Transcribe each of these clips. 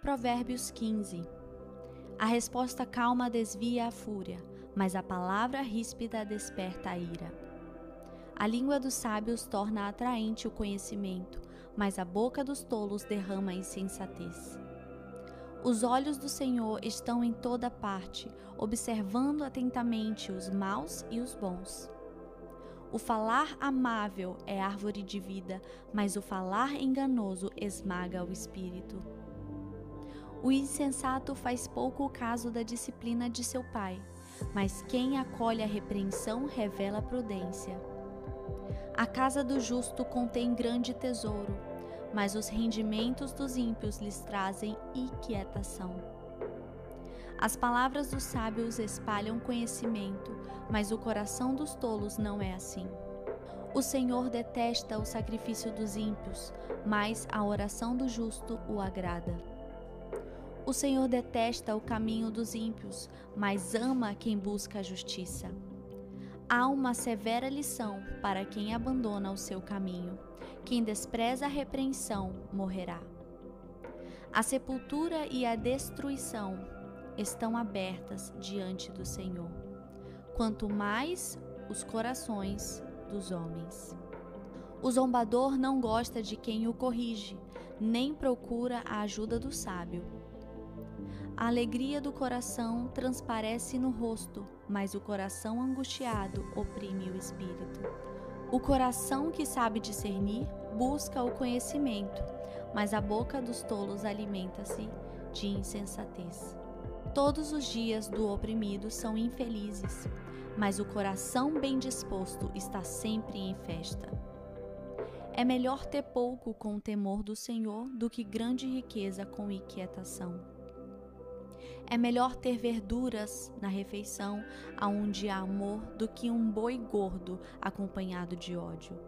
Provérbios 15. A resposta calma desvia a fúria, mas a palavra ríspida desperta a ira. A língua dos sábios torna atraente o conhecimento, mas a boca dos tolos derrama a insensatez. Os olhos do Senhor estão em toda parte, observando atentamente os maus e os bons. O falar amável é árvore de vida, mas o falar enganoso esmaga o espírito. O insensato faz pouco caso da disciplina de seu pai, mas quem acolhe a repreensão revela prudência. A casa do justo contém grande tesouro, mas os rendimentos dos ímpios lhes trazem inquietação. As palavras dos sábios espalham conhecimento, mas o coração dos tolos não é assim. O Senhor detesta o sacrifício dos ímpios, mas a oração do justo o agrada. O Senhor detesta o caminho dos ímpios, mas ama quem busca a justiça. Há uma severa lição para quem abandona o seu caminho. Quem despreza a repreensão morrerá. A sepultura e a destruição estão abertas diante do Senhor, quanto mais os corações dos homens. O zombador não gosta de quem o corrige, nem procura a ajuda do sábio. A alegria do coração transparece no rosto, mas o coração angustiado oprime o espírito. O coração que sabe discernir busca o conhecimento, mas a boca dos tolos alimenta-se de insensatez. Todos os dias do oprimido são infelizes, mas o coração bem disposto está sempre em festa. É melhor ter pouco com o temor do Senhor do que grande riqueza com inquietação. É melhor ter verduras na refeição aonde há amor do que um boi gordo acompanhado de ódio.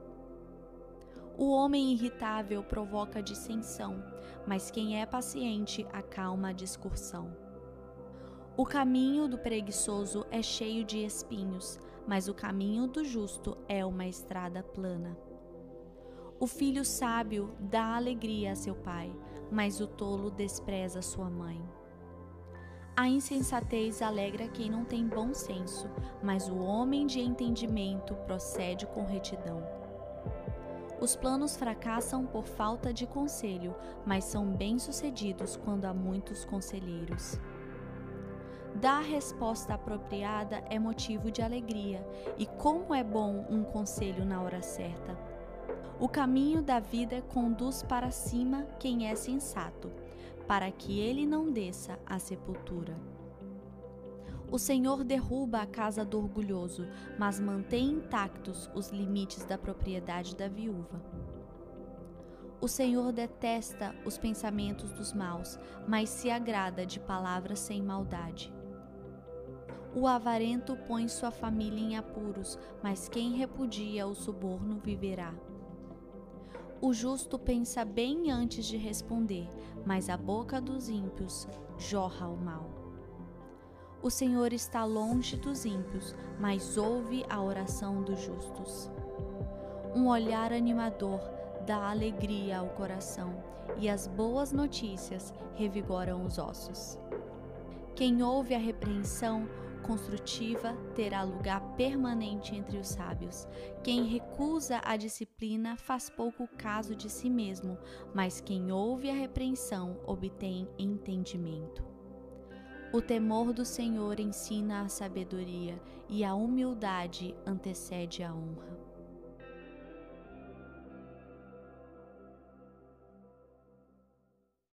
O homem irritável provoca dissensão, mas quem é paciente acalma a discursão. O caminho do preguiçoso é cheio de espinhos, mas o caminho do justo é uma estrada plana. O filho sábio dá alegria a seu pai, mas o tolo despreza sua mãe. A insensatez alegra quem não tem bom senso, mas o homem de entendimento procede com retidão. Os planos fracassam por falta de conselho, mas são bem-sucedidos quando há muitos conselheiros. Dar a resposta apropriada é motivo de alegria, e como é bom um conselho na hora certa. O caminho da vida conduz para cima quem é sensato para que ele não desça à sepultura. O Senhor derruba a casa do orgulhoso, mas mantém intactos os limites da propriedade da viúva. O Senhor detesta os pensamentos dos maus, mas se agrada de palavras sem maldade. O avarento põe sua família em apuros, mas quem repudia o suborno viverá. O justo pensa bem antes de responder, mas a boca dos ímpios jorra o mal. O Senhor está longe dos ímpios, mas ouve a oração dos justos. Um olhar animador dá alegria ao coração, e as boas notícias revigoram os ossos. Quem ouve a repreensão construtiva terá lugar permanente entre os sábios. Quem recusa a disciplina faz pouco caso de si mesmo, mas quem ouve a repreensão obtém entendimento. O temor do Senhor ensina a sabedoria, e a humildade antecede a honra.